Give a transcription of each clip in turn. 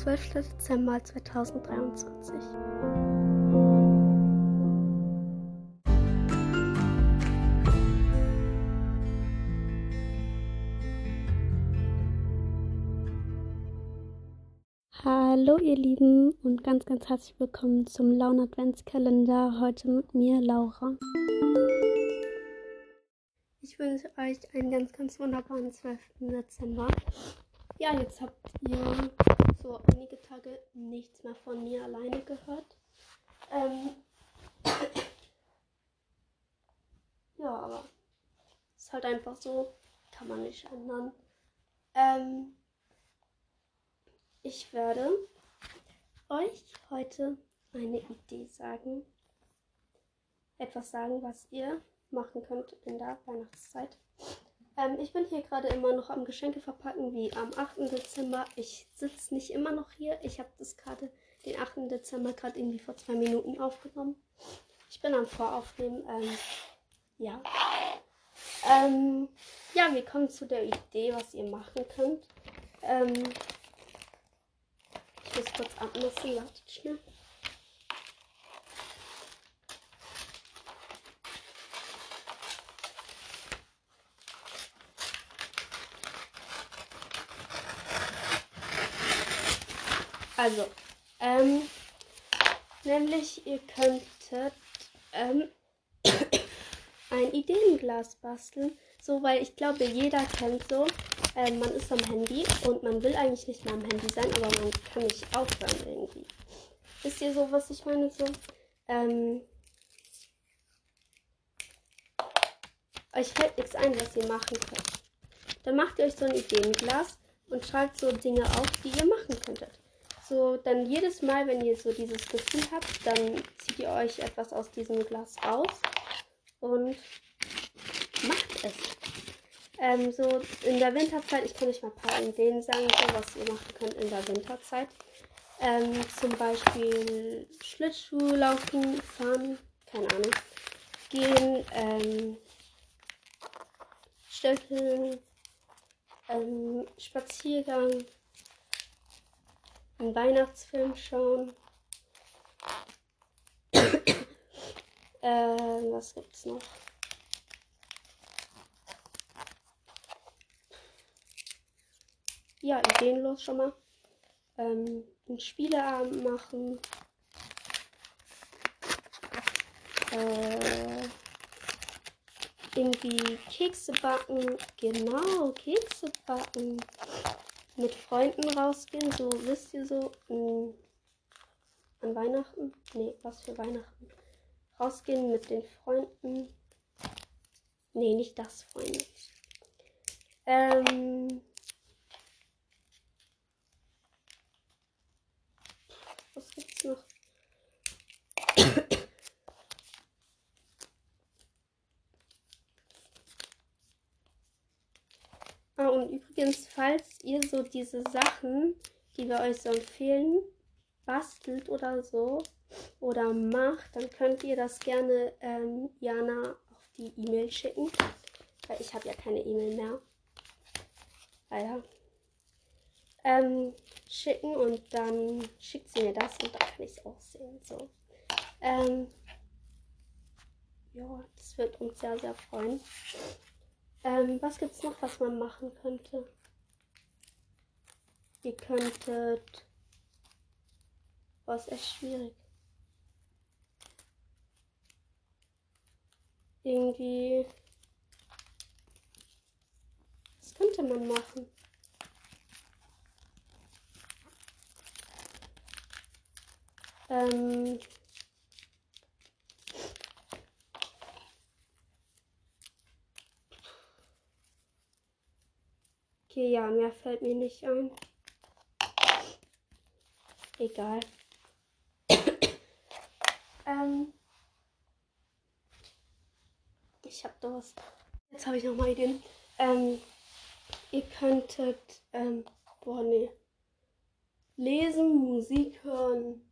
12. Dezember 2023. Hallo ihr Lieben und ganz, ganz herzlich willkommen zum Laune Adventskalender. Heute mit mir Laura. Ich wünsche euch einen ganz, ganz wunderbaren 12. Dezember. Ja, jetzt habt ihr so einige Tage nichts mehr von mir alleine gehört. Ähm ja, aber ist halt einfach so, kann man nicht ändern. Ähm ich werde euch heute eine Idee sagen. Etwas sagen, was ihr machen könnt in der Weihnachtszeit. Ähm, ich bin hier gerade immer noch am Geschenke verpacken, wie am 8. Dezember. Ich sitze nicht immer noch hier. Ich habe das gerade den 8. Dezember gerade irgendwie vor zwei Minuten aufgenommen. Ich bin am Voraufnehmen. Ähm, ja. Ähm, ja, wir kommen zu der Idee, was ihr machen könnt. Ähm, ich muss kurz abmessen. Wartet schnell. Also, ähm, nämlich ihr könntet ähm, ein Ideenglas basteln. So, weil ich glaube, jeder kennt so, ähm, man ist am Handy und man will eigentlich nicht mehr am Handy sein, aber man kann nicht aufhören irgendwie. Wisst ihr so, was ich meine? So, ähm, euch fällt nichts ein, was ihr machen könnt. Dann macht ihr euch so ein Ideenglas und schreibt so Dinge auf, die ihr machen könntet so dann jedes Mal, wenn ihr so dieses Gefühl habt, dann zieht ihr euch etwas aus diesem Glas raus und macht es. Ähm, so in der Winterzeit, ich kann euch mal ein paar Ideen sagen, so, was ihr machen könnt in der Winterzeit. Ähm, zum Beispiel Schlittschuh laufen, fahren, keine Ahnung, gehen, ähm, Stöckeln, ähm, Spaziergang, einen Weihnachtsfilm schauen. äh, was gibt's noch? Ja, ideenlos schon mal. Ähm, einen Spieleabend machen. Äh, irgendwie Kekse backen. Genau, Kekse backen mit Freunden rausgehen, so wisst ihr so, mh, mm, an Weihnachten, nee, was für Weihnachten, rausgehen mit den Freunden, nee, nicht das, Freunde, ähm, was gibt's noch? Ah, und übrigens, falls ihr so diese Sachen, die wir euch so empfehlen, bastelt oder so oder macht, dann könnt ihr das gerne ähm, Jana auf die E-Mail schicken. Weil ich habe ja keine E-Mail mehr. Leider. Ähm, schicken und dann schickt sie mir das und dann kann ich es auch sehen. So. Ähm, ja, das wird uns sehr, sehr freuen. Ähm, was gibt's noch, was man machen könnte? Ihr könntet. Boah, ist echt schwierig. Irgendwie. Was könnte man machen? Ähm. Okay, ja, mehr fällt mir nicht ein. Egal. ähm. Ich hab Durst. Jetzt habe ich noch mal Ideen. Ähm, ihr könntet, ähm, boah, nee. Lesen, Musik hören.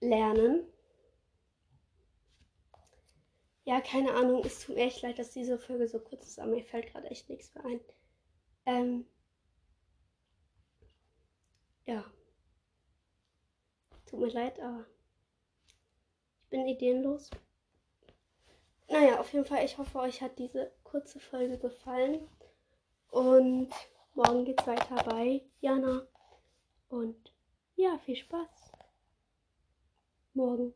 Lernen. Ja, keine Ahnung. Es tut mir echt leid, dass diese Folge so kurz ist, aber mir fällt gerade echt nichts mehr ein. Ähm, ja. Tut mir leid, aber ich bin ideenlos. Naja, auf jeden Fall, ich hoffe, euch hat diese kurze Folge gefallen. Und morgen geht's weiter bei Jana. Und ja, viel Spaß. Morgen.